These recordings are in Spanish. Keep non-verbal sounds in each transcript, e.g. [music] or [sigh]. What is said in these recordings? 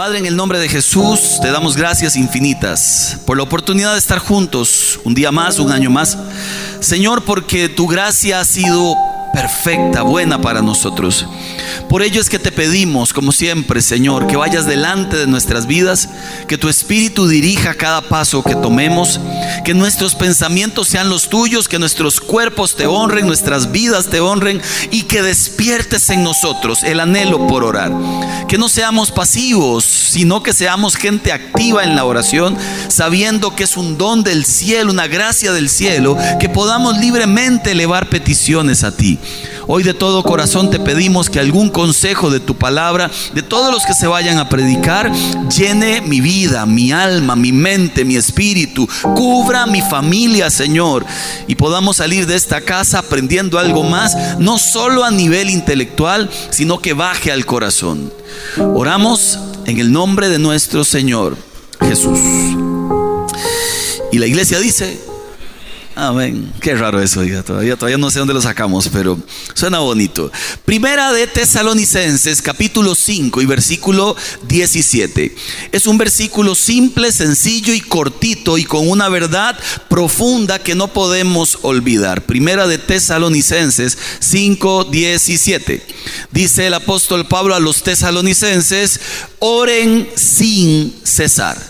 Padre, en el nombre de Jesús, te damos gracias infinitas por la oportunidad de estar juntos un día más, un año más. Señor, porque tu gracia ha sido perfecta, buena para nosotros. Por ello es que te pedimos, como siempre, Señor, que vayas delante de nuestras vidas, que tu Espíritu dirija cada paso que tomemos, que nuestros pensamientos sean los tuyos, que nuestros cuerpos te honren, nuestras vidas te honren y que despiertes en nosotros el anhelo por orar. Que no seamos pasivos, sino que seamos gente activa en la oración, sabiendo que es un don del cielo, una gracia del cielo, que podamos libremente elevar peticiones a ti. Hoy de todo corazón te pedimos que algún consejo de tu palabra, de todos los que se vayan a predicar, llene mi vida, mi alma, mi mente, mi espíritu, cubra mi familia, Señor, y podamos salir de esta casa aprendiendo algo más, no solo a nivel intelectual, sino que baje al corazón. Oramos en el nombre de nuestro Señor Jesús. Y la iglesia dice, Amén. Qué raro eso, todavía, todavía no sé dónde lo sacamos, pero suena bonito. Primera de Tesalonicenses, capítulo 5 y versículo 17. Es un versículo simple, sencillo y cortito y con una verdad profunda que no podemos olvidar. Primera de Tesalonicenses 5, 17. Dice el apóstol Pablo a los tesalonicenses, oren sin cesar.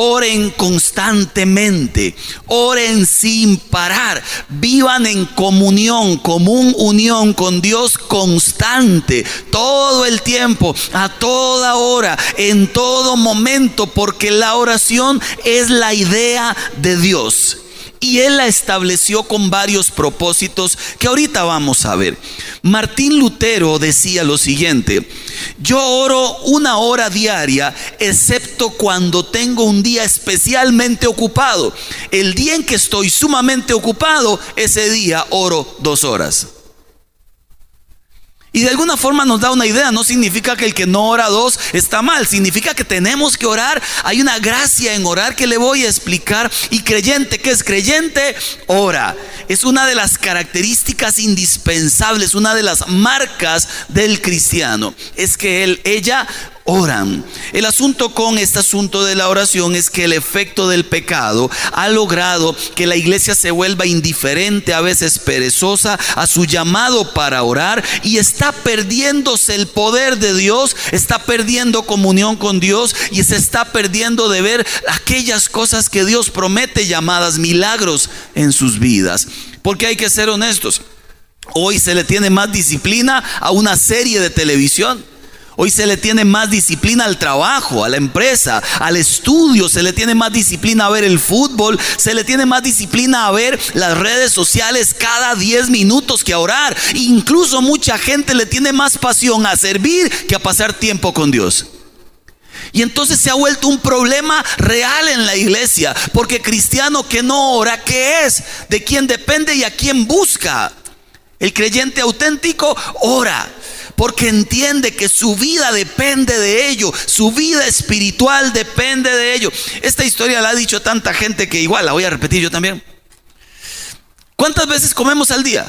Oren constantemente, oren sin parar, vivan en comunión, común unión con Dios constante, todo el tiempo, a toda hora, en todo momento, porque la oración es la idea de Dios. Y él la estableció con varios propósitos que ahorita vamos a ver. Martín Lutero decía lo siguiente, yo oro una hora diaria, excepto cuando tengo un día especialmente ocupado. El día en que estoy sumamente ocupado, ese día oro dos horas. Y de alguna forma nos da una idea, no significa que el que no ora dos está mal, significa que tenemos que orar. Hay una gracia en orar que le voy a explicar. Y creyente que es creyente, ora. Es una de las características indispensables, una de las marcas del cristiano. Es que él, ella oran. El asunto con este asunto de la oración es que el efecto del pecado ha logrado que la iglesia se vuelva indiferente, a veces perezosa, a su llamado para orar y está perdiéndose el poder de Dios, está perdiendo comunión con Dios y se está perdiendo de ver aquellas cosas que Dios promete llamadas milagros en sus vidas. Porque hay que ser honestos. Hoy se le tiene más disciplina a una serie de televisión Hoy se le tiene más disciplina al trabajo, a la empresa, al estudio, se le tiene más disciplina a ver el fútbol, se le tiene más disciplina a ver las redes sociales cada 10 minutos que a orar. Incluso mucha gente le tiene más pasión a servir que a pasar tiempo con Dios. Y entonces se ha vuelto un problema real en la iglesia, porque cristiano que no ora, ¿qué es? ¿De quién depende y a quién busca? El creyente auténtico ora porque entiende que su vida depende de ello, su vida espiritual depende de ello. Esta historia la ha dicho tanta gente que igual la voy a repetir yo también. ¿Cuántas veces comemos al día?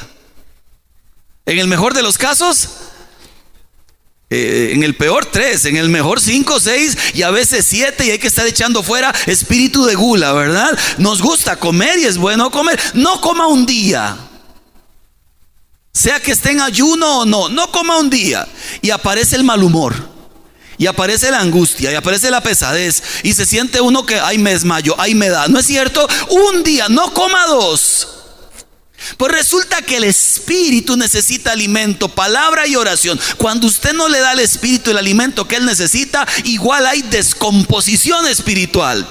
En el mejor de los casos, eh, en el peor tres, en el mejor cinco, seis y a veces siete y hay que estar echando fuera espíritu de gula, ¿verdad? Nos gusta comer y es bueno comer. No coma un día. Sea que esté en ayuno o no, no coma un día y aparece el mal humor. Y aparece la angustia y aparece la pesadez y se siente uno que, ay, me desmayo, ay, me da. No es cierto, un día, no coma dos. Pues resulta que el espíritu necesita alimento, palabra y oración. Cuando usted no le da al espíritu el alimento que él necesita, igual hay descomposición espiritual.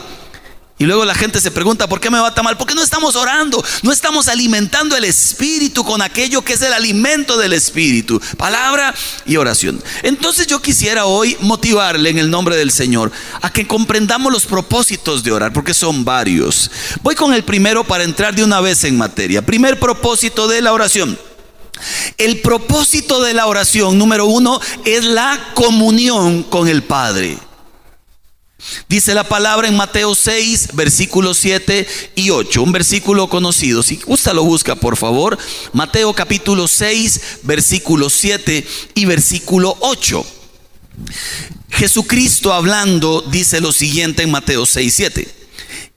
Y luego la gente se pregunta, ¿por qué me va tan mal? Porque no estamos orando, no estamos alimentando el espíritu con aquello que es el alimento del espíritu, palabra y oración. Entonces yo quisiera hoy motivarle en el nombre del Señor a que comprendamos los propósitos de orar, porque son varios. Voy con el primero para entrar de una vez en materia. Primer propósito de la oración. El propósito de la oración, número uno, es la comunión con el Padre. Dice la palabra en Mateo 6, versículos 7 y 8, un versículo conocido. Si usted lo busca, por favor. Mateo capítulo 6, versículo 7 y versículo 8. Jesucristo hablando dice lo siguiente en Mateo 6, 7.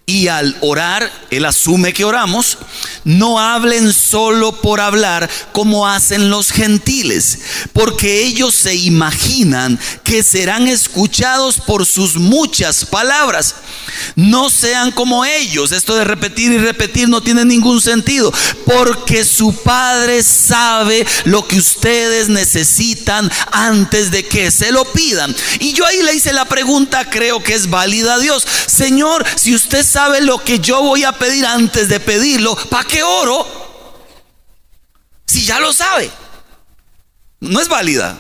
Y al orar, Él asume que oramos, no hablen solo por hablar como hacen los gentiles, porque ellos se imaginan que serán escuchados por sus muchas palabras. No sean como ellos. Esto de repetir y repetir no tiene ningún sentido, porque su Padre sabe lo que ustedes necesitan antes de que se lo pidan. Y yo ahí le hice la pregunta, creo que es válida a Dios. Señor, si usted sabe lo que yo voy a pedir antes de pedirlo, ¿para qué oro? Si ya lo sabe. No es válida.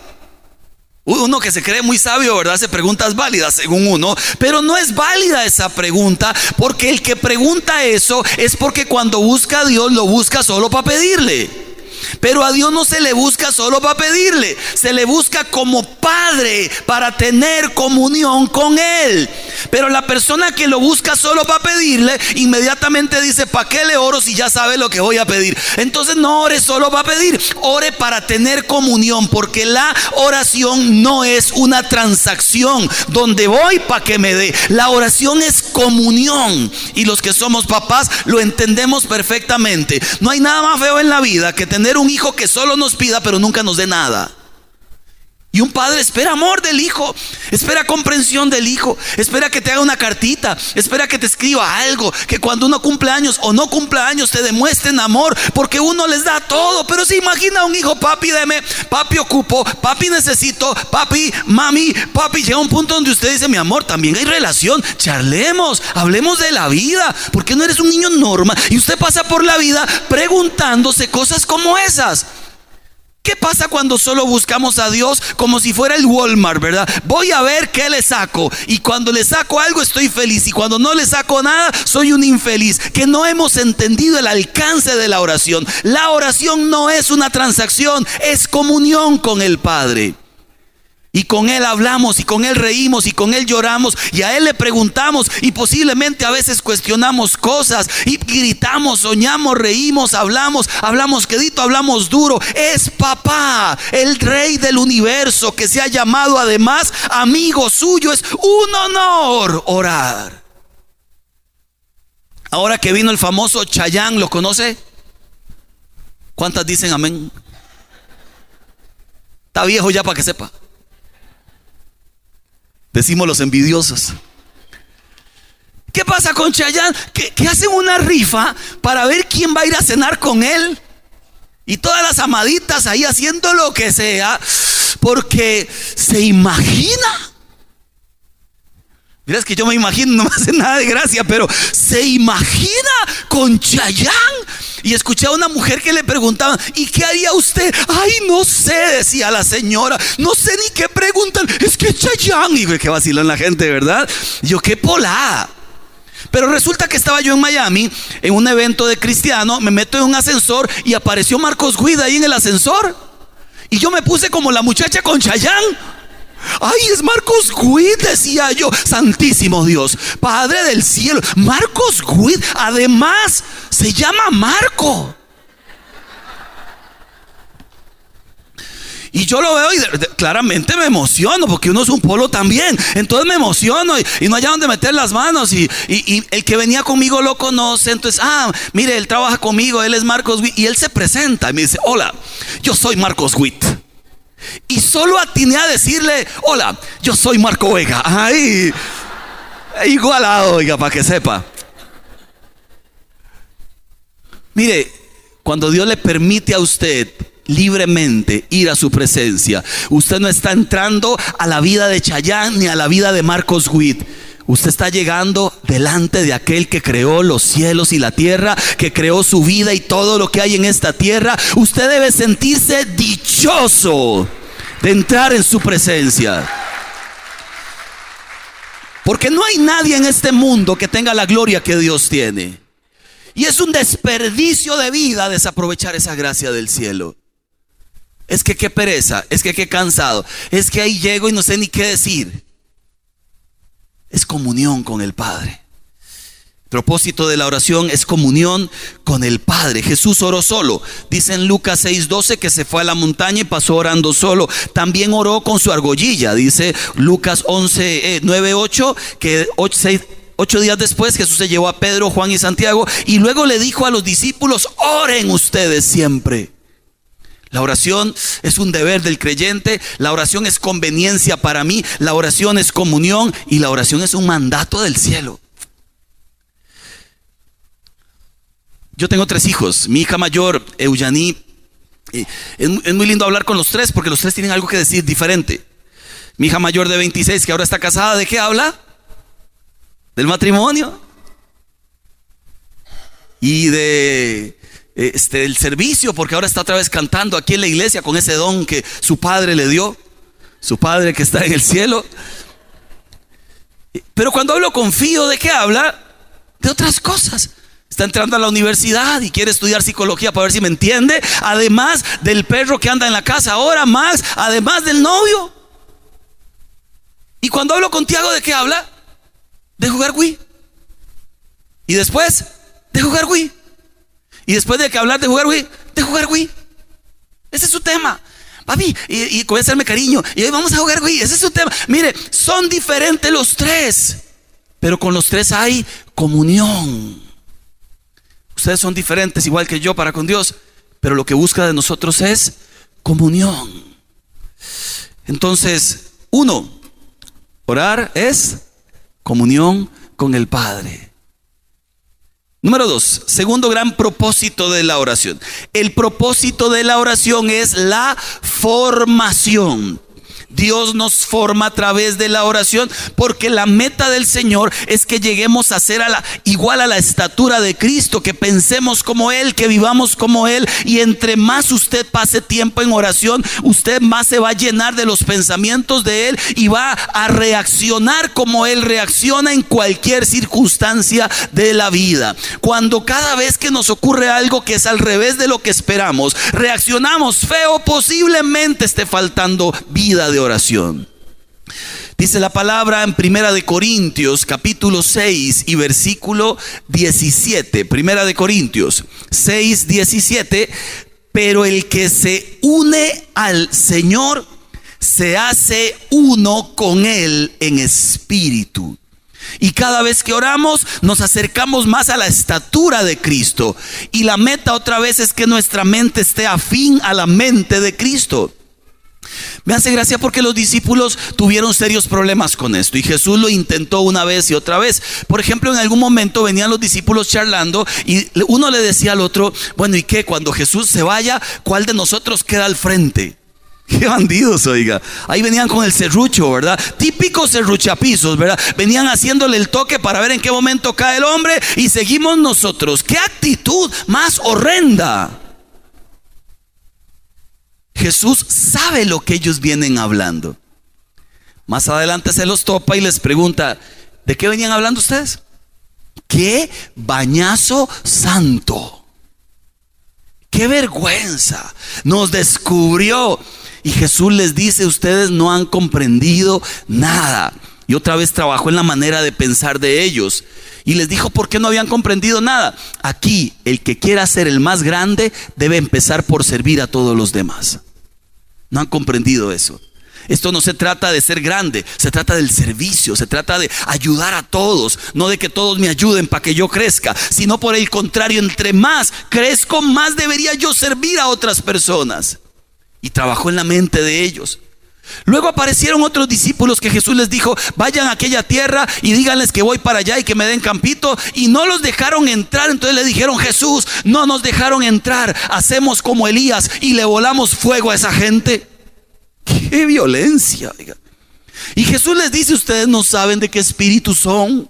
Uno que se cree muy sabio, ¿verdad? Hace preguntas válidas según uno, pero no es válida esa pregunta porque el que pregunta eso es porque cuando busca a Dios lo busca solo para pedirle. Pero a Dios no se le busca solo para pedirle, se le busca como padre para tener comunión con Él. Pero la persona que lo busca solo para pedirle, inmediatamente dice, ¿para qué le oro si ya sabe lo que voy a pedir? Entonces no ore solo para pedir, ore para tener comunión, porque la oración no es una transacción donde voy para que me dé. La oración es comunión. Y los que somos papás lo entendemos perfectamente. No hay nada más feo en la vida que tener un hijo que solo nos pida pero nunca nos dé nada. Y un padre espera amor del hijo, espera comprensión del hijo, espera que te haga una cartita, espera que te escriba algo, que cuando uno cumple años o no cumple años te demuestren amor, porque uno les da todo. Pero se imagina un hijo, papi, deme, papi ocupo, papi necesito, papi, mami, papi, llega un punto donde usted dice, mi amor, también hay relación, charlemos, hablemos de la vida, porque no eres un niño normal y usted pasa por la vida preguntándose cosas como esas. ¿Qué pasa cuando solo buscamos a Dios como si fuera el Walmart, verdad? Voy a ver qué le saco. Y cuando le saco algo estoy feliz. Y cuando no le saco nada, soy un infeliz. Que no hemos entendido el alcance de la oración. La oración no es una transacción, es comunión con el Padre. Y con Él hablamos y con Él reímos y con Él lloramos y a Él le preguntamos y posiblemente a veces cuestionamos cosas y gritamos, soñamos, reímos, hablamos, hablamos quedito, hablamos duro. Es papá, el rey del universo que se ha llamado además amigo suyo. Es un honor orar. Ahora que vino el famoso Chayán, ¿lo conoce? ¿Cuántas dicen amén? Está viejo ya para que sepa. Decimos los envidiosos. ¿Qué pasa con Chayán? Que, hacen una rifa para ver quién va a ir a cenar con él. Y todas las amaditas ahí haciendo lo que sea. Porque se imagina. Mira, es que yo me imagino, [laughs] no me hace nada de gracia, pero se imagina con Chayán y escuché a una mujer que le preguntaba, ¿y qué haría usted? Ay, no sé, decía la señora, no sé ni qué preguntan, es que Chayán, y que vacilan la gente, ¿verdad? yo, qué polada. Pero resulta que estaba yo en Miami en un evento de cristiano, me meto en un ascensor y apareció Marcos Guida ahí en el ascensor. Y yo me puse como la muchacha con Chayán. Ay, es Marcos Guid, decía yo. Santísimo Dios, Padre del cielo. Marcos Guid, además, se llama Marco. Y yo lo veo y claramente me emociono, porque uno es un polo también. Entonces me emociono y, no hay donde meter las manos. Y, el que venía conmigo lo conoce. Entonces, ah, mire, él trabaja conmigo, él es Marcos Witt. Y él se presenta y me dice, hola, yo soy Marcos Witt. Y solo atiné a decirle, hola, yo soy Marco Vega. Ay, igualado, oiga, para que sepa. Mire, cuando Dios le permite a usted libremente ir a su presencia, usted no está entrando a la vida de Chayán ni a la vida de Marcos Witt. Usted está llegando delante de aquel que creó los cielos y la tierra, que creó su vida y todo lo que hay en esta tierra. Usted debe sentirse dichoso de entrar en su presencia. Porque no hay nadie en este mundo que tenga la gloria que Dios tiene. Y es un desperdicio de vida desaprovechar esa gracia del cielo. Es que qué pereza, es que qué cansado, es que ahí llego y no sé ni qué decir. Es comunión con el Padre. Propósito de la oración es comunión con el Padre. Jesús oró solo. Dice en Lucas 6:12 que se fue a la montaña y pasó orando solo. También oró con su argollilla. Dice Lucas 11, eh, 9, 8, que 8, días después Jesús se llevó a Pedro, Juan y Santiago y luego le dijo a los discípulos, oren ustedes siempre. La oración es un deber del creyente, la oración es conveniencia para mí, la oración es comunión y la oración es un mandato del cielo. Yo tengo tres hijos. Mi hija mayor, Eugenie, es, muy lindo hablar con los tres porque los tres tienen algo que decir diferente. Mi hija mayor de 26, que ahora está casada, ¿de qué habla? Del matrimonio. Y de este, del servicio, porque ahora está otra vez cantando aquí en la iglesia con ese don que su padre le dio, su padre que está en el cielo. Pero cuando hablo confío, ¿de qué habla? De otras cosas. Está entrando a la universidad y quiere estudiar psicología para ver si me entiende. Además del perro que anda en la casa ahora, más, además del novio. Y cuando hablo con Tiago, ¿de qué habla? De jugar Wii. Y después, de jugar Wii. Y después de que hablar de jugar Wii, de jugar Wii. Ese es su tema. Papi, y, y comienza a hacerme cariño. Y vamos a jugar Wii. Ese es su tema. Mire, son diferentes los tres. Pero con los tres hay comunión. Ustedes son diferentes igual que yo para con Dios, pero lo que busca de nosotros es comunión. Entonces, uno, orar es comunión con el Padre. Número dos, segundo gran propósito de la oración. El propósito de la oración es la formación. Dios nos forma a través de la oración porque la meta del Señor es que lleguemos a ser a la, igual a la estatura de Cristo, que pensemos como Él, que vivamos como Él y entre más usted pase tiempo en oración, usted más se va a llenar de los pensamientos de Él y va a reaccionar como Él reacciona en cualquier circunstancia de la vida. Cuando cada vez que nos ocurre algo que es al revés de lo que esperamos, reaccionamos feo, posiblemente esté faltando vida de oración. Dice la palabra en Primera de Corintios, capítulo 6 y versículo 17. Primera de Corintios 6, 17. Pero el que se une al Señor se hace uno con Él en espíritu. Y cada vez que oramos nos acercamos más a la estatura de Cristo. Y la meta otra vez es que nuestra mente esté afín a la mente de Cristo. Me hace gracia porque los discípulos tuvieron serios problemas con esto y Jesús lo intentó una vez y otra vez. Por ejemplo, en algún momento venían los discípulos charlando y uno le decía al otro, bueno, ¿y qué? Cuando Jesús se vaya, ¿cuál de nosotros queda al frente? [laughs] Qué bandidos, oiga. Ahí venían con el serrucho, ¿verdad? Típicos serruchapisos, ¿verdad? Venían haciéndole el toque para ver en qué momento cae el hombre y seguimos nosotros. Qué actitud más horrenda. Jesús sabe lo que ellos vienen hablando. Más adelante se los topa y les pregunta, ¿de qué venían hablando ustedes? ¡Qué bañazo santo! ¡Qué vergüenza! Nos descubrió. Y Jesús les dice, ustedes no han comprendido nada. Y otra vez trabajó en la manera de pensar de ellos. Y les dijo por qué no habían comprendido nada. Aquí, el que quiera ser el más grande debe empezar por servir a todos los demás. No han comprendido eso. Esto no se trata de ser grande, se trata del servicio, se trata de ayudar a todos, no de que todos me ayuden para que yo crezca, sino por el contrario, entre más crezco, más debería yo servir a otras personas. Y trabajó en la mente de ellos. Luego aparecieron otros discípulos que Jesús les dijo, vayan a aquella tierra y díganles que voy para allá y que me den campito. Y no los dejaron entrar. Entonces le dijeron, Jesús, no nos dejaron entrar. Hacemos como Elías y le volamos fuego a esa gente. Qué violencia. Y Jesús les dice, ustedes no saben de qué espíritu son.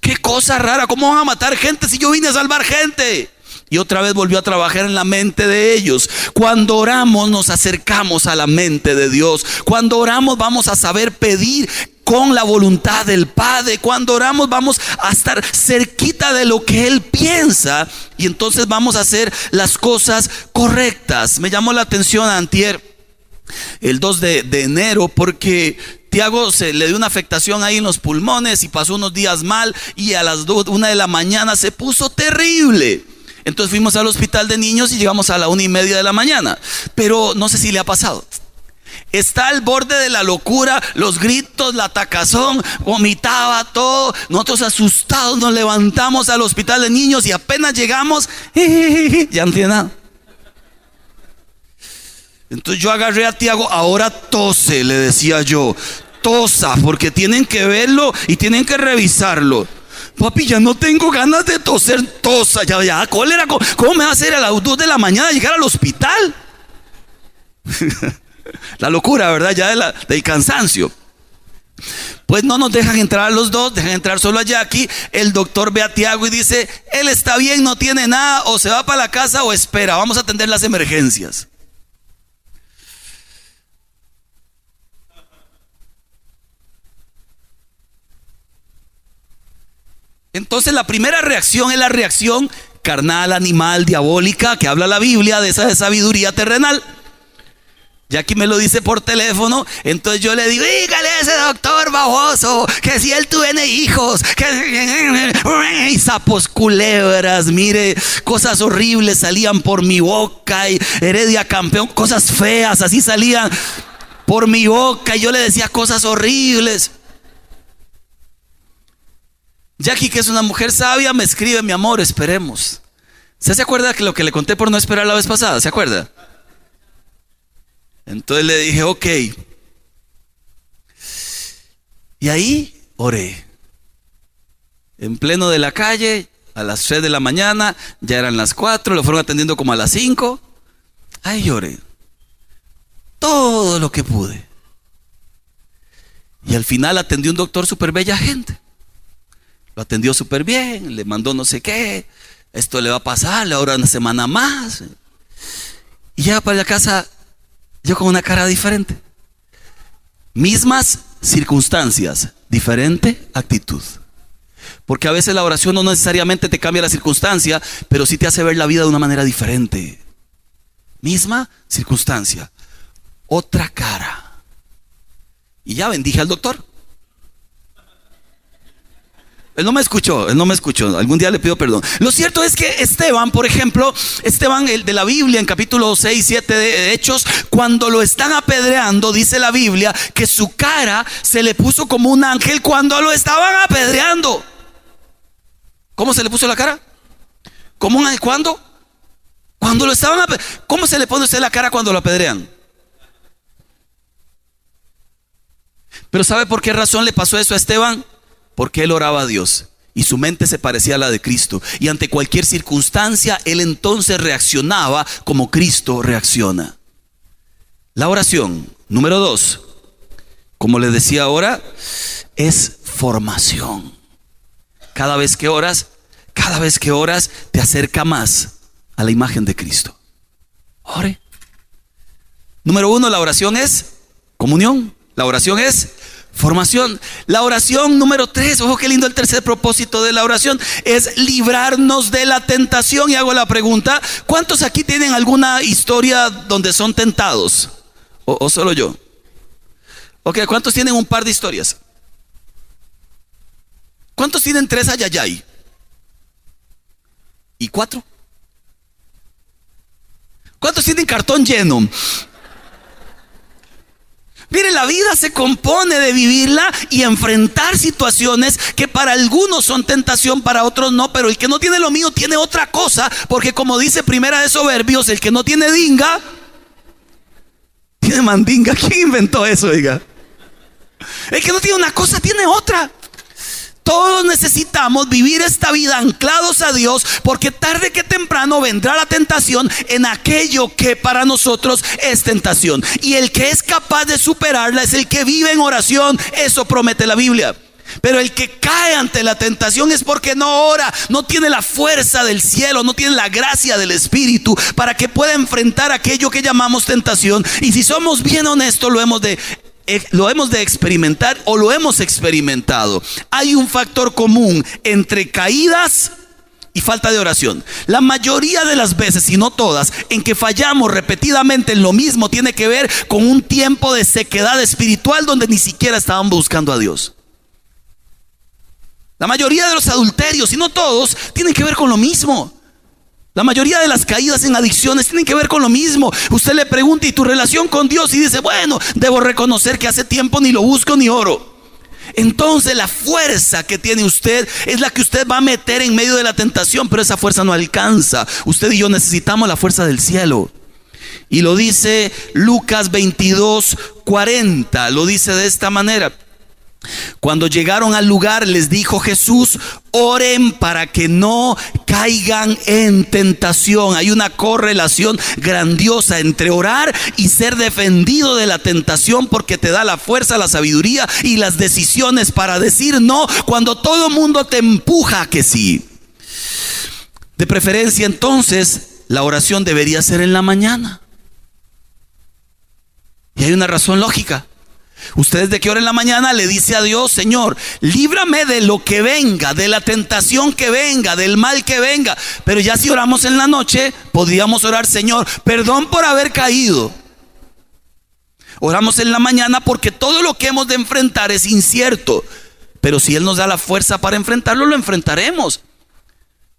Qué cosa rara. ¿Cómo van a matar gente si yo vine a salvar gente? Y otra vez volvió a trabajar en la mente de ellos. Cuando oramos nos acercamos a la mente de Dios. Cuando oramos vamos a saber pedir con la voluntad del Padre. Cuando oramos vamos a estar cerquita de lo que Él piensa y entonces vamos a hacer las cosas correctas. Me llamó la atención antier, el 2 de, enero, porque Tiago se le dio una afectación ahí en los pulmones y pasó unos días mal y a las dos, una de la mañana se puso terrible. Entonces fuimos al hospital de niños y llegamos a la una y media de la mañana. Pero no sé si le ha pasado. Está al borde de la locura, los gritos, la tacazón, vomitaba todo. Nosotros asustados nos levantamos al hospital de niños y apenas llegamos, [laughs] ya no tiene nada. Entonces yo agarré a Tiago, ahora tose, le decía yo, tosa, porque tienen que verlo y tienen que revisarlo. Papi, ya no tengo ganas de toser, tosa, ya, ya, cólera, ¿cómo me va a hacer a las 2 de la mañana llegar al hospital? [laughs] La locura, ¿verdad? Ya de del cansancio. Pues no nos dejan entrar a los dos, dejan entrar solo a Jackie. El doctor ve a Tiago y dice, él está bien, no tiene nada, o se va para la casa o espera, vamos a atender las emergencias. Entonces la primera reacción es la reacción carnal, animal, diabólica, que habla la Biblia de esa sabiduría terrenal. Ya aquí me lo dice por teléfono, entonces yo le digo, dígale a ese doctor baboso que si él tuviene hijos, que [laughs] y sapos culebras, mire, cosas horribles salían por mi boca y Heredia campeón, cosas feas, así salían por mi boca y yo le decía cosas horribles. Jackie, que es una mujer sabia, me escribe, mi amor, esperemos. ¿Se, ¿Se acuerda que lo que le conté por no esperar la vez pasada? ¿Se acuerda? Entonces le dije, ok. Y ahí oré. En pleno de la calle, a las 3 de la mañana, ya eran las 4, lo fueron atendiendo como a las 5. Ahí lloré. Todo lo que pude. Y al final atendió un doctor súper bella gente. Lo atendió súper bien, le mandó no sé qué. Esto le va a pasar, ahora una semana más. Y ya para la casa yo con una cara diferente. Mismas circunstancias, diferente actitud. Porque a veces la oración no necesariamente te cambia la circunstancia, pero sí te hace ver la vida de una manera diferente. Misma circunstancia, otra cara. Y ya bendije al doctor. Él no me escuchó, él no me escuchó. Algún día le pido perdón. Lo cierto es que Esteban, por ejemplo, Esteban, el de la Biblia, en capítulo 6, 7 de Hechos, cuando lo están apedreando, dice la Biblia, que su cara se le puso como un ángel cuando lo estaban apedreando. ¿Cómo se le puso la cara? ¿Cómo un? ¿Cuándo? Cuando lo estaban. ¿Cómo se le pone usted la cara cuando lo apedrean? Pero ¿sabe por qué razón le pasó eso a Esteban? Porque él oraba a Dios y su mente se parecía a la de Cristo. Y ante cualquier circunstancia, él entonces reaccionaba como Cristo reacciona. La oración, número dos, como le decía ahora, es formación. Cada vez que oras, cada vez que oras, te acerca más a la imagen de Cristo. Ore. Número uno, la oración es comunión. La oración es Formación. La oración número tres, ojo qué lindo el tercer propósito de la oración, es librarnos de la tentación. Y hago la pregunta, ¿cuántos aquí tienen alguna historia donde son tentados? ¿O, solo yo? Ok, ¿cuántos tienen un par de historias? ¿Cuántos tienen tres ayayay? ¿Y cuatro? ¿Cuántos tienen cartón lleno? Mire, la vida se compone de vivirla y enfrentar situaciones que para algunos son tentación, para otros no, pero el que no tiene lo mío tiene otra cosa, porque como dice Primera de Soberbios, el que no tiene dinga, tiene mandinga. ¿Quién inventó eso, diga? El que no tiene una cosa tiene otra. Todos necesitamos vivir esta vida anclados a Dios porque tarde que temprano vendrá la tentación en aquello que para nosotros es tentación. Y el que es capaz de superarla es el que vive en oración. Eso promete la Biblia. Pero el que cae ante la tentación es porque no ora, no tiene la fuerza del cielo, no tiene la gracia del Espíritu para que pueda enfrentar aquello que llamamos tentación. Y si somos bien honestos, lo hemos de lo hemos de experimentar o lo hemos experimentado. Hay un factor común entre caídas y falta de oración. La mayoría de las veces, y no todas, en que fallamos repetidamente en lo mismo, tiene que ver con un tiempo de sequedad espiritual donde ni siquiera estaban buscando a Dios. La mayoría de los adulterios, y no todos, tienen que ver con lo mismo. La mayoría de las caídas en adicciones tienen que ver con lo mismo. Usted le pregunta y tu relación con Dios y dice, bueno, debo reconocer que hace tiempo ni lo busco ni oro. Entonces la fuerza que tiene usted es la que usted va a meter en medio de la tentación, pero esa fuerza no alcanza. Usted y yo necesitamos la fuerza del cielo. Y lo dice Lucas 22, 40. Lo dice de esta manera. Cuando llegaron al lugar les dijo Jesús, oren para que no caigan en tentación. Hay una correlación grandiosa entre orar y ser defendido de la tentación porque te da la fuerza, la sabiduría y las decisiones para decir no cuando todo el mundo te empuja a que sí. De preferencia entonces, la oración debería ser en la mañana. Y hay una razón lógica. Ustedes de qué hora en la mañana le dice a Dios, Señor, líbrame de lo que venga, de la tentación que venga, del mal que venga. Pero ya si oramos en la noche, podríamos orar, Señor, perdón por haber caído. Oramos en la mañana porque todo lo que hemos de enfrentar es incierto. Pero si Él nos da la fuerza para enfrentarlo, lo enfrentaremos.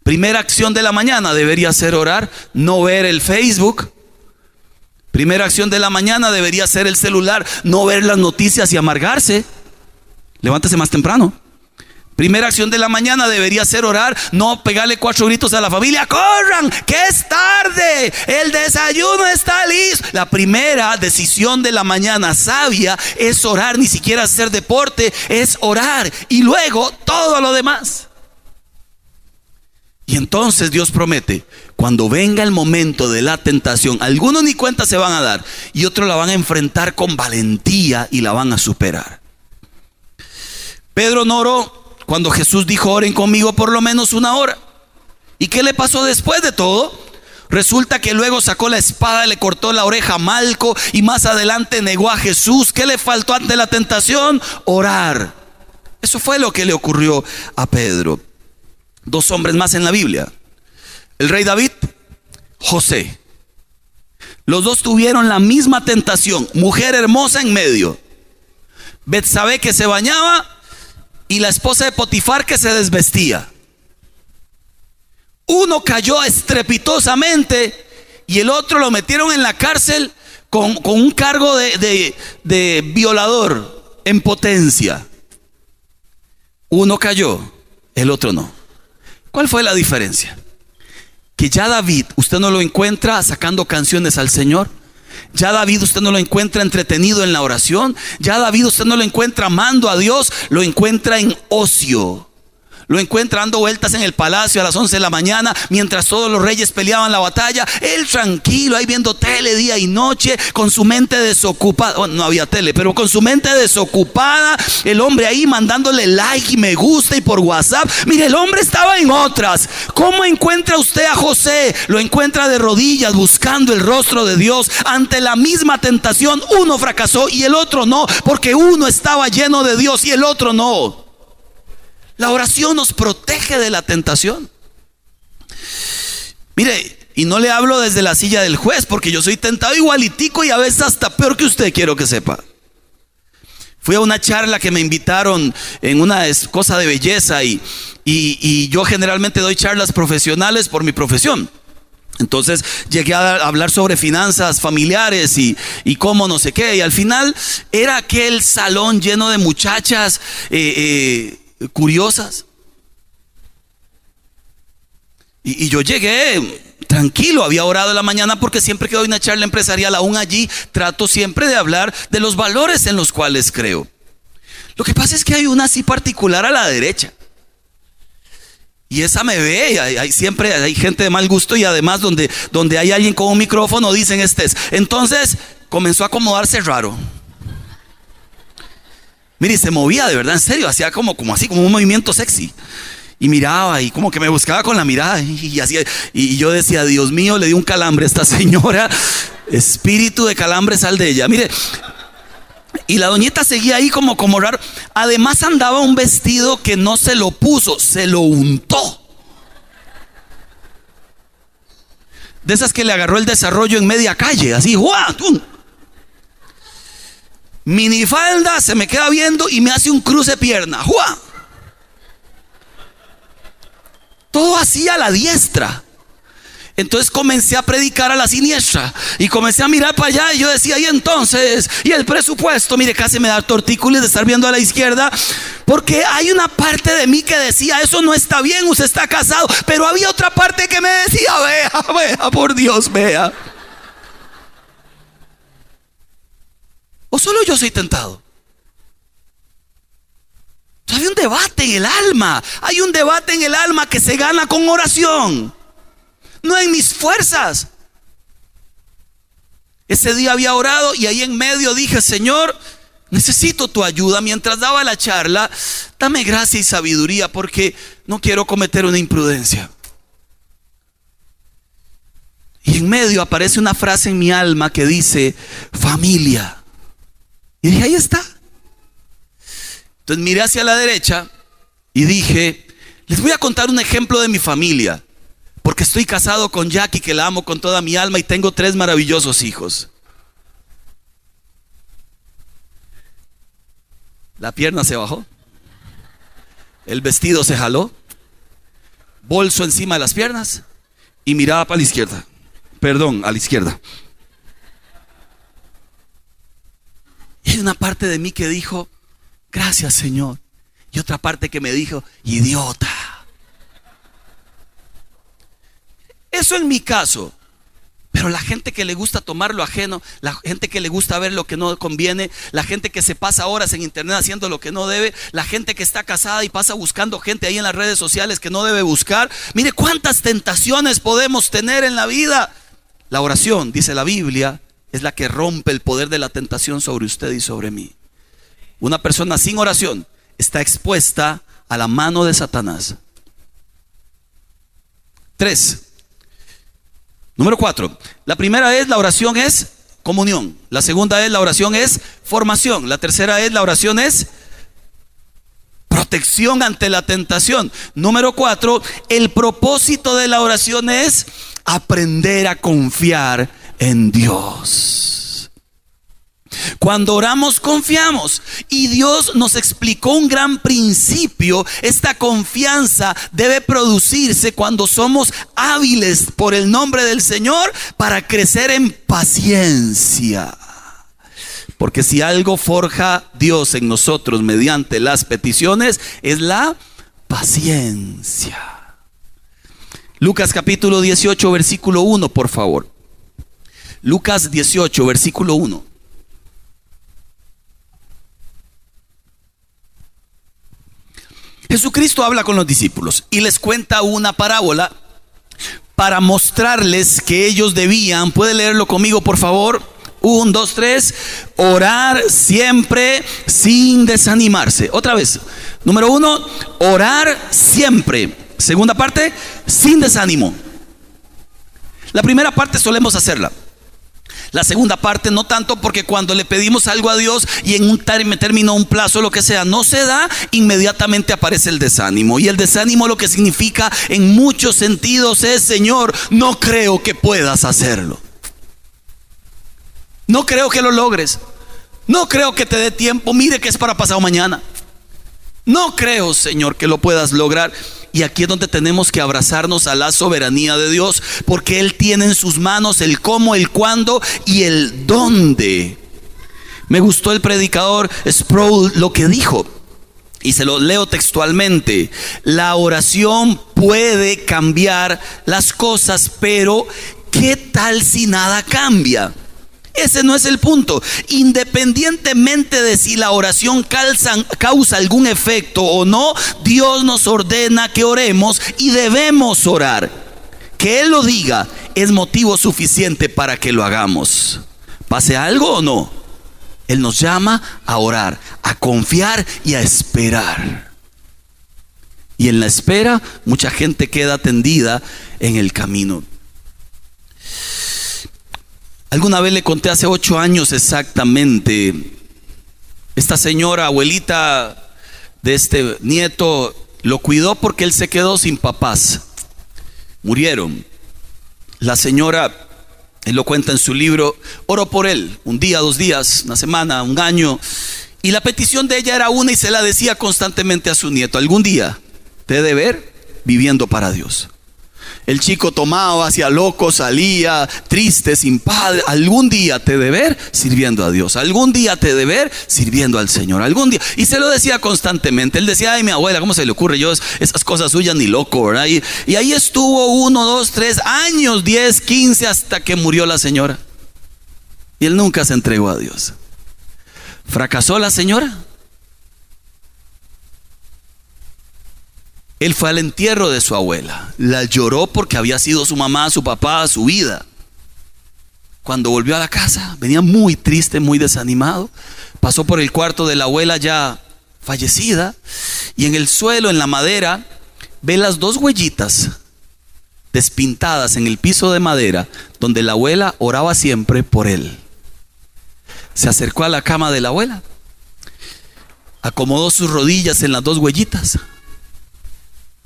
Primera acción de la mañana debería ser orar, no ver el Facebook, Primera acción de la mañana debería ser el celular, no ver las noticias y amargarse. Levántese más temprano. Primera acción de la mañana debería ser orar, no pegarle cuatro gritos a la familia, corran, que es tarde, el desayuno está listo. La primera decisión de la mañana sabia es orar, ni siquiera hacer deporte, es orar y luego todo lo demás. Y entonces Dios promete, cuando venga el momento de la tentación, algunos ni cuenta se van a dar y otros la van a enfrentar con valentía y la van a superar. Pedro no cuando Jesús dijo, oren conmigo por lo menos una hora. ¿Y qué le pasó después de todo? Resulta que luego sacó la espada, le cortó la oreja a Malco y más adelante negó a Jesús. ¿Qué le faltó ante la tentación? Orar. Eso fue lo que le ocurrió a Pedro dos hombres más en la Biblia. El rey David, José. Los dos tuvieron la misma tentación, mujer hermosa en medio. Betsabé que se bañaba y la esposa de Potifar que se desvestía. Uno cayó estrepitosamente y el otro lo metieron en la cárcel con, un cargo de, de violador en potencia. Uno cayó, el otro no. ¿Cuál fue la diferencia? Que ya David, usted no lo encuentra sacando canciones al Señor. Ya David usted no lo encuentra entretenido en la oración. Ya David usted no lo encuentra amando a Dios. Lo encuentra en ocio. Lo encuentra dando vueltas en el palacio a las 11 de la mañana mientras todos los reyes peleaban la batalla. Él tranquilo ahí viendo tele día y noche con su mente desocupada. no había tele, pero con su mente desocupada. El hombre ahí mandándole like y me gusta y por WhatsApp. Mire, el hombre estaba en otras. ¿Cómo encuentra usted a José? Lo encuentra de rodillas buscando el rostro de Dios ante la misma tentación. Uno fracasó y el otro no, porque uno estaba lleno de Dios y el otro no. La oración nos protege de la tentación. Mire, y no le hablo desde la silla del juez, porque yo soy tentado igualitico y a veces hasta peor que usted, quiero que sepa. Fui a una charla que me invitaron en una cosa de belleza y, y, yo generalmente doy charlas profesionales por mi profesión. Entonces llegué a hablar sobre finanzas familiares y, y, cómo no sé qué. Y al final era aquel salón lleno de muchachas eh, eh, curiosas. Y, yo llegué tranquilo, había orado en la mañana porque siempre que doy una charla empresarial, aún allí trato siempre de hablar de los valores en los cuales creo. Lo que pasa es que hay una así particular a la derecha. Y esa me ve, hay, siempre hay gente de mal gusto y además donde, donde hay alguien con un micrófono dicen este Entonces comenzó a acomodarse raro. Mire, se movía de verdad, en serio, hacía como, como así, como un movimiento sexy. Y miraba y como que me buscaba con la mirada y, y yo decía, Dios mío, le di un calambre a esta [laughs] señora. Espíritu de calambre sal de ella. Mire, y la doñita seguía ahí como, como raro. Además andaba un vestido que no se lo puso, se lo untó. de esas que le agarró el desarrollo en media calle, así, ¡Juan! Minifalda, se me queda viendo y me hace un cruce pierna, ¡Juan! Todo así a la diestra. Entonces comencé a predicar a la siniestra y comencé a mirar para allá y yo decía, y entonces, y el presupuesto, mire, casi me da tortícolis de estar viendo a la izquierda, porque hay una parte de mí que decía, eso no está bien, usted está casado, pero había otra parte que me decía, vea, vea, por Dios, vea. ¿O solo yo soy tentado? Hay un debate en el alma, hay un debate en el alma que se gana con oración no en mis fuerzas. Ese día había orado y ahí en medio dije, Señor, necesito tu ayuda. Mientras daba la charla, dame gracia y sabiduría porque no quiero cometer una imprudencia. Y en medio aparece una frase en mi alma que dice, familia. Y dije, ahí está. Entonces miré hacia la derecha y dije, les voy a contar un ejemplo de mi familia. Porque estoy casado con Jackie, que la amo con toda mi alma, y tengo tres maravillosos hijos. La pierna se bajó. El vestido se jaló. Bolso encima de las piernas. Y miraba para la izquierda. Perdón, a la izquierda. Y hay una parte de mí que dijo, gracias Señor. Y otra parte que me dijo, idiota. Eso en mi caso. Pero la gente que le gusta tomar lo ajeno, la gente que le gusta ver lo que no conviene, la gente que se pasa horas en internet haciendo lo que no debe, la gente que está casada y pasa buscando gente ahí en las redes sociales que no debe buscar. Mire cuántas tentaciones podemos tener en la vida. La oración, dice la Biblia, es la que rompe el poder de la tentación sobre usted y sobre mí. Una persona sin oración está expuesta a la mano de Satanás. Tres, Número cuatro. La primera es la oración es comunión. La segunda es la oración es formación. La tercera es la oración es protección ante la tentación. Número cuatro, el propósito de la oración es aprender a confiar en Dios. Cuando oramos confiamos y Dios nos explicó un gran principio. Esta confianza debe producirse cuando somos hábiles por el nombre del Señor para crecer en paciencia. Porque si algo forja Dios en nosotros mediante las peticiones es la paciencia. Lucas capítulo 18, versículo 1, por favor. Lucas 18, versículo 1. Jesucristo habla con los discípulos y les cuenta una parábola para mostrarles que ellos debían, puede leerlo conmigo por favor, un, dos, tres, orar siempre sin desanimarse. Otra vez, número uno, orar siempre. Segunda parte, sin desánimo. La primera parte solemos hacerla. La segunda parte no tanto porque cuando le pedimos algo a Dios y en un término, un plazo, lo que sea, no se da, inmediatamente aparece el desánimo. Y el desánimo lo que significa en muchos sentidos es, Señor, no creo que puedas hacerlo. No creo que lo logres. No creo que te dé tiempo. Mire que es para pasado mañana. No creo, Señor, que lo puedas lograr. Y aquí es donde tenemos que abrazarnos a la soberanía de Dios, porque Él tiene en sus manos el cómo, el cuándo y el dónde. Me gustó el predicador Sproul lo que dijo. Y se lo leo textualmente. La oración puede cambiar las cosas, pero ¿qué tal si nada cambia? Ese no es el punto. Independientemente de si la oración causa algún efecto o no, Dios nos ordena que oremos y debemos orar. Que Él lo diga es motivo suficiente para que lo hagamos. ¿Pase algo o no? Él nos llama a orar, a confiar y a esperar. Y en la espera mucha gente queda tendida en el camino. Alguna vez le conté hace ocho años exactamente, esta señora, abuelita de este nieto, lo cuidó porque él se quedó sin papás. Murieron. la señora, él lo cuenta en su libro, oró por él, un día, dos días, una semana, un año, y la petición de ella era una y se la decía constantemente a su nieto, algún día te he de ver viviendo para Dios. El chico tomaba, hacía loco, salía triste, sin padre. Algún día te de ver sirviendo a Dios. Algún día te de ver sirviendo al Señor. Algún día. Y se lo decía constantemente. Él decía, ay, mi abuela, ¿cómo se le ocurre? Yo esas cosas suyas ni loco, ¿verdad? Y, y ahí estuvo uno, dos, tres años, diez, quince, hasta que murió la señora. Y él nunca se entregó a Dios. ¿Fracasó la señora? Él fue al entierro de su abuela. La lloró porque había sido su mamá, su papá, su vida. Cuando volvió a la casa, venía muy triste, muy desanimado. Pasó por el cuarto de la abuela ya fallecida y en el suelo, en la madera, ve las dos huellitas despintadas en el piso de madera donde la abuela oraba siempre por él. Se acercó a la cama de la abuela, acomodó sus rodillas en las dos huellitas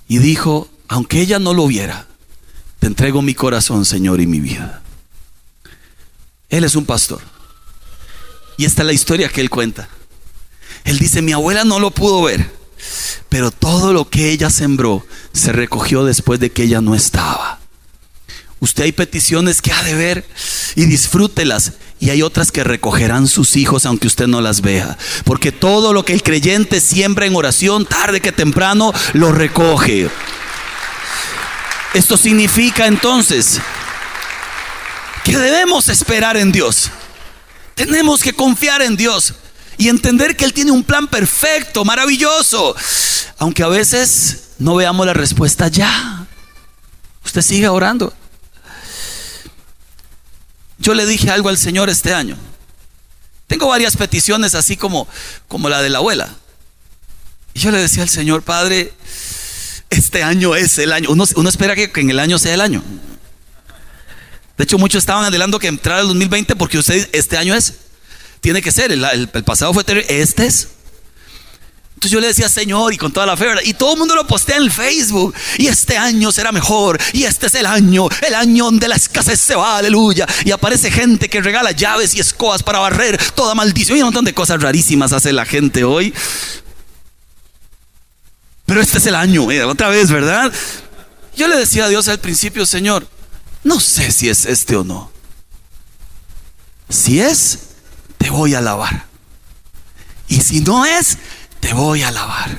y dijo, aunque ella no lo viera, te entrego mi corazón, Señor, y mi vida. Él es un pastor. Y esta es la historia que él cuenta. Él dice, mi abuela no lo pudo ver, pero todo lo que ella sembró se recogió después de que ella no estaba. Usted hay peticiones que ha de ver y disfrútelas. Y hay otras que recogerán sus hijos aunque usted no las vea. Porque todo lo que el creyente siembra en oración, tarde que temprano, lo recoge. Esto significa entonces que debemos esperar en Dios. Tenemos que confiar en Dios y entender que Él tiene un plan perfecto, maravilloso. Aunque a veces no veamos la respuesta ya. Usted sigue orando. Yo le dije algo al Señor este año. Tengo varias peticiones así como, como la de la abuela. Y yo le decía al Señor, Padre, este año es el año. Uno, espera que, en el año sea el año. De hecho, muchos estaban adelantando que entrara el 2020 porque usted este año es. Tiene que ser. El, el pasado fue terrible. Este es. Yo le decía, Señor, y con toda la fe, y todo el mundo lo postea en el Facebook, y este año será mejor, y este es el año, el año donde la escasez se va, aleluya. Y aparece gente que regala llaves y escobas para barrer toda maldición, y un montón de cosas rarísimas hace la gente hoy. Pero este es el año, otra vez, ¿verdad? Yo le decía a Dios al principio, Señor, no sé si es este o no. Si es, te voy a alabar. Y si no es, te voy a alabar.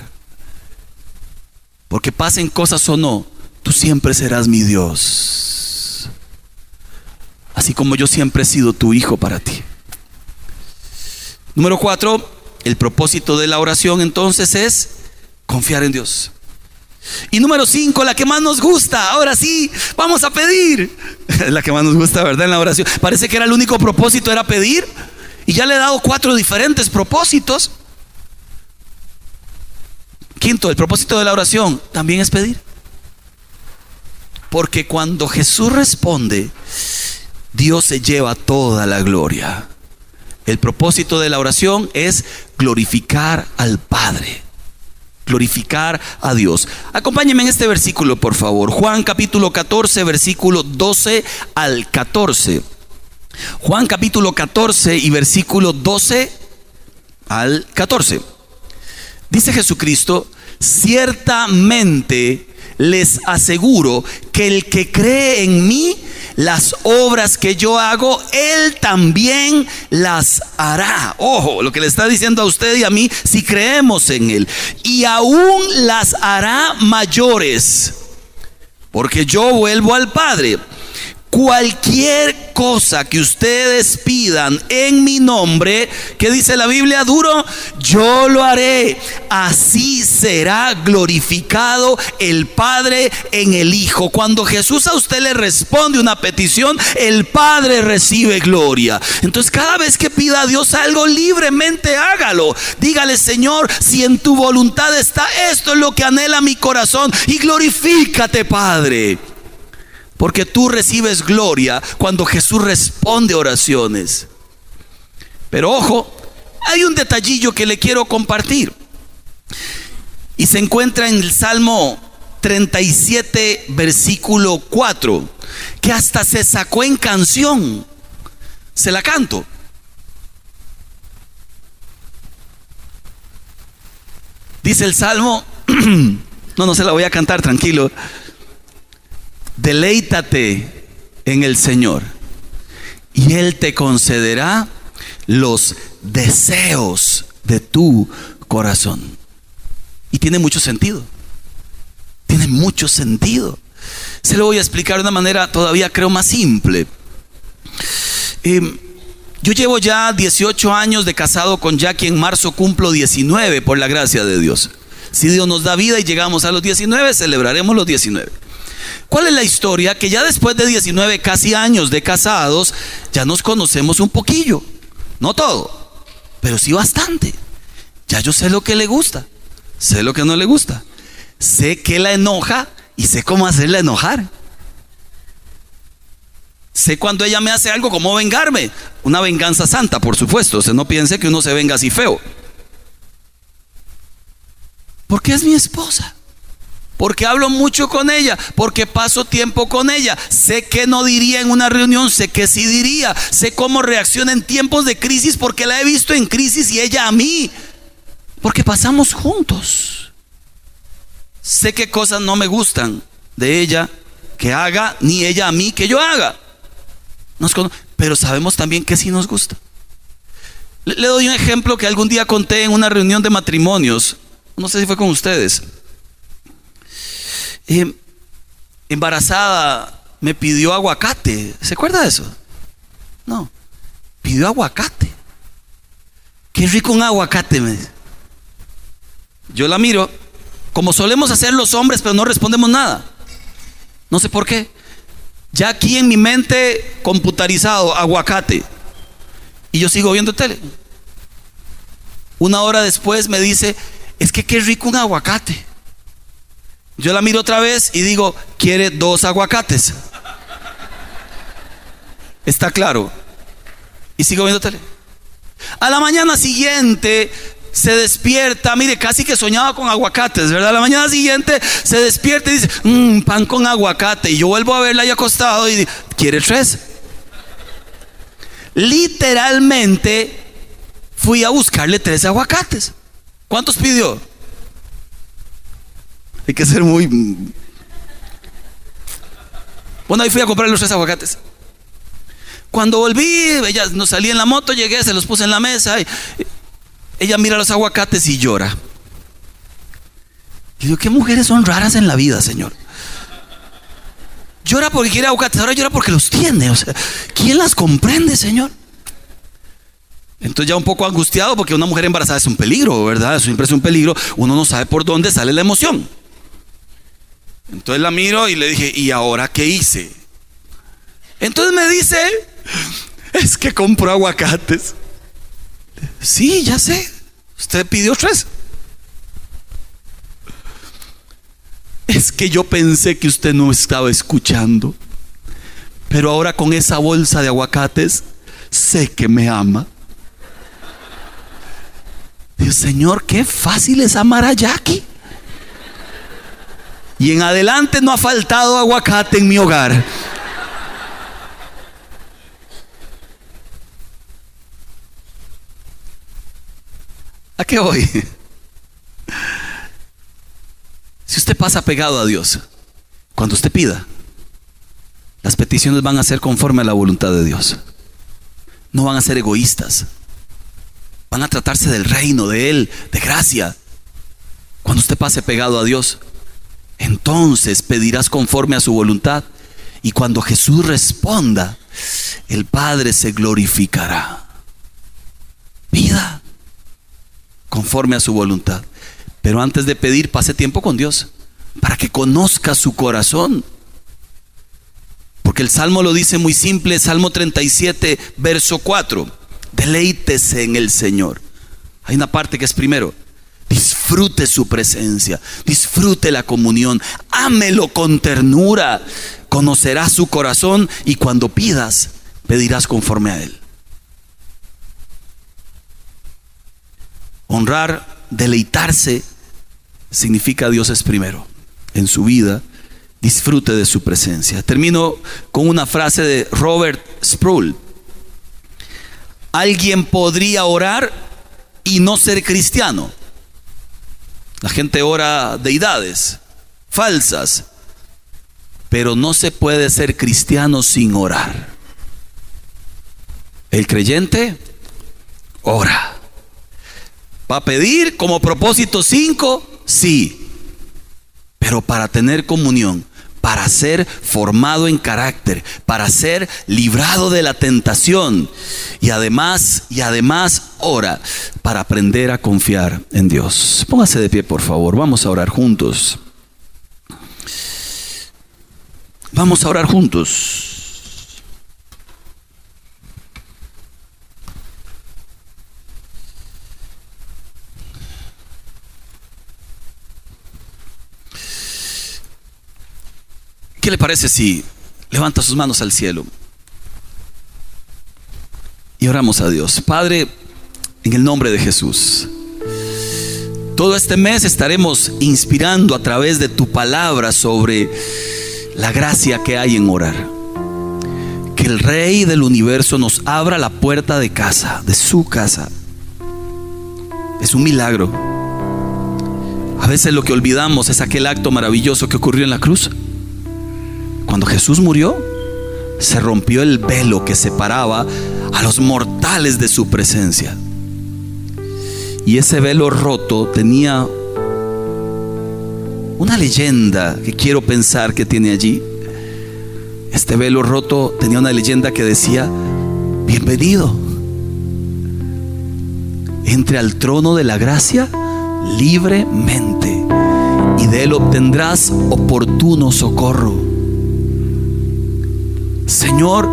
Porque pasen cosas o no, tú siempre serás mi Dios. Así como yo siempre he sido tu hijo para ti. Número cuatro, el propósito de la oración entonces es confiar en Dios. Y número cinco, la que más nos gusta. Ahora sí, vamos a pedir. [laughs] la que más nos gusta, ¿verdad? En la oración. Parece que era el único propósito, era pedir. Y ya le he dado cuatro diferentes propósitos. Quinto, el propósito de la oración también es pedir. Porque cuando Jesús responde, Dios se lleva toda la gloria. El propósito de la oración es glorificar al Padre. Glorificar a Dios. Acompáñenme en este versículo, por favor. Juan capítulo 14, versículo 12 al 14. Juan capítulo 14 y versículo 12 al 14. Dice Jesucristo, ciertamente les aseguro que el que cree en mí, las obras que yo hago, Él también las hará. Ojo, lo que le está diciendo a usted y a mí, si creemos en Él. Y aún las hará mayores. Porque yo vuelvo al Padre. Cualquier cosa que ustedes pidan en mi nombre, que dice la Biblia duro, yo lo haré. Así será glorificado el Padre en el Hijo. Cuando Jesús a usted le responde una petición, el Padre recibe gloria. Entonces cada vez que pida a Dios algo, libremente hágalo. Dígale, Señor, si en tu voluntad está esto es lo que anhela mi corazón y glorifícate, Padre. Porque tú recibes gloria cuando Jesús responde oraciones. Pero ojo, hay un detallillo que le quiero compartir. Y se encuentra en el Salmo 37, versículo 4, que hasta se sacó en canción. Se la canto. Dice el Salmo, [clears throat] no, no se la voy a cantar, tranquilo. Deleítate en el Señor y Él te concederá los deseos de tu corazón. Y tiene mucho sentido. Tiene mucho sentido. Se lo voy a explicar de una manera todavía creo más simple. Em, yo llevo ya 18 años de casado con Jackie, en marzo cumplo 19 por la gracia de Dios. Si Dios nos da vida y llegamos a los 19, celebraremos los 19. ¿Cuál es la historia? Que ya después de 19 casi años de casados, ya nos conocemos un poquillo. No todo, pero sí bastante. Ya yo sé lo que le gusta, sé lo que no le gusta, sé que la enoja y sé cómo hacerla enojar. Sé cuando ella me hace algo, cómo vengarme. Una venganza santa, por supuesto. O sea, no piense que uno se venga así feo. Porque es mi esposa porque hablo mucho con ella, porque paso tiempo con ella. Sé que no diría en una reunión, sé que sí diría. Sé cómo reacciona en tiempos de crisis porque la he visto en crisis y ella a mí. Porque pasamos juntos. Sé qué cosas no me gustan de ella que haga, ni ella a mí que yo haga. pero sabemos también que sí nos gusta. Le doy un ejemplo que algún día conté en una reunión de matrimonios. No sé si fue con ustedes embarazada me pidió aguacate. ¿Se acuerda de eso? No. Pidió aguacate. Qué rico un aguacate, me Yo la miro, como solemos hacer los hombres, pero no respondemos nada. No sé por qué. Ya aquí en mi mente computarizado, aguacate. Y yo sigo viendo tele. Una hora después me dice, es que qué rico un aguacate. Yo la miro otra vez y digo, quiere dos aguacates. Está claro. Y sigo viendo tele. A la mañana siguiente se despierta, mire, casi que soñaba con aguacates, ¿verdad? A la mañana siguiente se despierta y dice, mmm, pan con aguacate. Y yo vuelvo a verla ahí acostado y ¿quiere tres? Literalmente fui a buscarle tres aguacates. ¿Cuántos pidió? Hay que ser muy... Bueno, ahí fui a comprar los tres aguacates. Cuando volví, ella no salí en la moto, llegué, se los puse en la mesa. Y ella mira los aguacates y llora. Y digo, ¿qué mujeres son raras en la vida, Señor? Llora porque quiere aguacates, ahora llora porque los tiene. O sea, ¿quién las comprende, Señor? Entonces ya un poco angustiado porque una mujer embarazada es un peligro, ¿verdad? Siempre es un peligro. Uno no sabe por dónde sale la emoción. Entonces la miro y le dije, ¿y ahora qué hice? Entonces me dice, es que compró aguacates. Sí, ya sé. Usted pidió tres. Es que yo pensé que usted no estaba escuchando. Pero ahora con esa bolsa de aguacates, sé que me ama. Dios, Señor, qué fácil es amar a Jackie. Y en adelante no ha faltado aguacate en mi hogar. ¿A qué voy? Si usted pasa pegado a Dios, cuando usted pida, las peticiones van a ser conforme a la voluntad de Dios. No van a ser egoístas. Van a tratarse del reino, de Él, de gracia. Cuando usted pase pegado a Dios, entonces pedirás conforme a su voluntad. Y cuando Jesús responda, el Padre se glorificará. Pida conforme a su voluntad. Pero antes de pedir, pase tiempo con Dios para que conozca su corazón. Porque el Salmo lo dice muy simple, Salmo 37, verso 4. Deleítese en el Señor. Hay una parte que es primero, Disfrute su presencia, disfrute la comunión, ámelo con ternura, conocerás su corazón y cuando pidas, pedirás conforme a él. Honrar, deleitarse, significa Dios es primero. en su vida, disfrute de su presencia. Termino con una frase de Robert Sproul. Alguien podría orar y no ser cristiano. La gente ora deidades falsas, pero no se puede ser cristiano sin orar. El creyente ora. ¿Va a pedir como propósito cinco? Sí. Pero para tener comunión, para ser formado en carácter, para ser librado de la tentación y además, y además ora para aprender a confiar en Dios. Póngase de pie, por favor. Vamos a orar juntos. Vamos a orar juntos. ¿Qué le parece si levanta sus manos al cielo y oramos a Dios? Padre, en el nombre de Jesús. Todo este mes estaremos inspirando a través de tu palabra sobre la gracia que hay en orar. Que el Rey del universo nos abra la puerta de casa, de su casa. Es un milagro. A veces lo que olvidamos es aquel acto maravilloso que ocurrió en la cruz. Cuando Jesús murió, se rompió el velo que separaba a los mortales de su presencia. Y ese velo roto tenía una leyenda que quiero pensar que tiene allí. Este velo roto tenía una leyenda que decía, bienvenido, entre al trono de la gracia libremente y de él obtendrás oportuno socorro. Señor,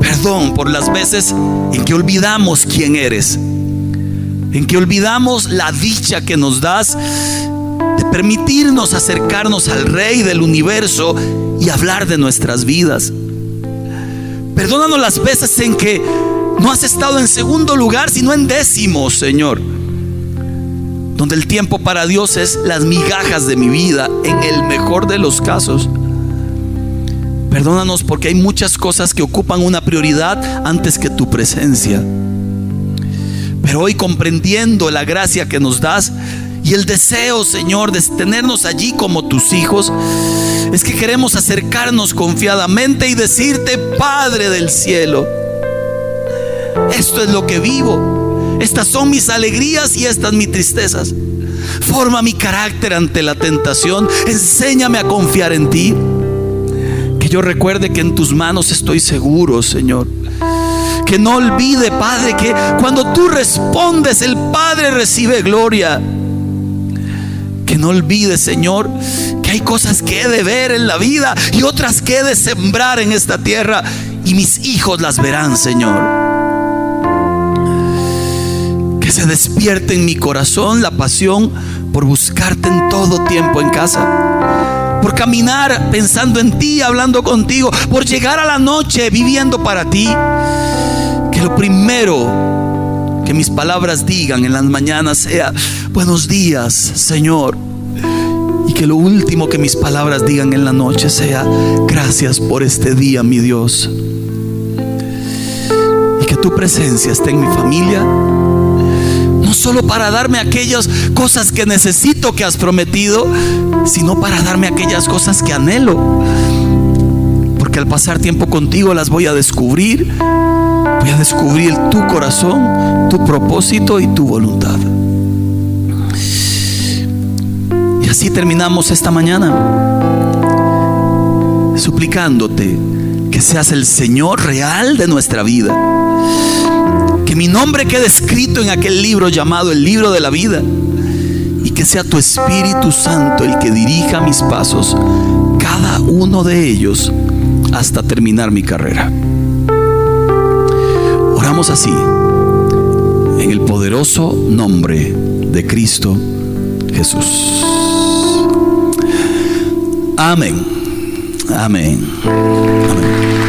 perdón por las veces en que olvidamos quién eres, en que olvidamos la dicha que nos das de permitirnos acercarnos al Rey del universo y hablar de nuestras vidas. Perdónanos las veces en que no has estado en segundo lugar, sino en décimo, Señor. Donde el tiempo para Dios es las migajas de mi vida, en el mejor de los casos. Perdónanos porque hay muchas cosas que ocupan una prioridad antes que tu presencia. Pero hoy comprendiendo la gracia que nos das y el deseo, Señor, de tenernos allí como tus hijos, es que queremos acercarnos confiadamente y decirte, Padre del cielo, esto es lo que vivo. Estas son mis alegrías y estas mis tristezas. Forma mi carácter ante la tentación. Enséñame a confiar en ti yo recuerde que en tus manos estoy seguro, Señor. Que no olvide, Padre, que cuando tú respondes, el Padre recibe gloria. Que no olvide, Señor, que hay cosas que he de ver en la vida y otras que he de sembrar en esta tierra. Y mis hijos las verán, Señor. Que se despierte en mi corazón la pasión por buscarte en todo tiempo en casa por caminar pensando en ti, hablando contigo, por llegar a la noche viviendo para ti. Que lo primero que mis palabras digan en las mañanas sea, buenos días, Señor. Y que lo último que mis palabras digan en la noche sea, gracias por este día, mi Dios. Y que tu presencia esté en mi familia solo para darme aquellas cosas que necesito que has prometido, sino para darme aquellas cosas que anhelo. Porque al pasar tiempo contigo las voy a descubrir. Voy a descubrir tu corazón, tu propósito y tu voluntad. Y así terminamos esta mañana suplicándote que seas el Señor real de nuestra vida que mi nombre quede escrito en aquel libro llamado el libro de la vida y que sea tu Espíritu Santo el que dirija mis pasos, cada uno de ellos, hasta terminar mi carrera. Oramos así, en el poderoso nombre de Cristo Jesús. Amén. Amén. Amén.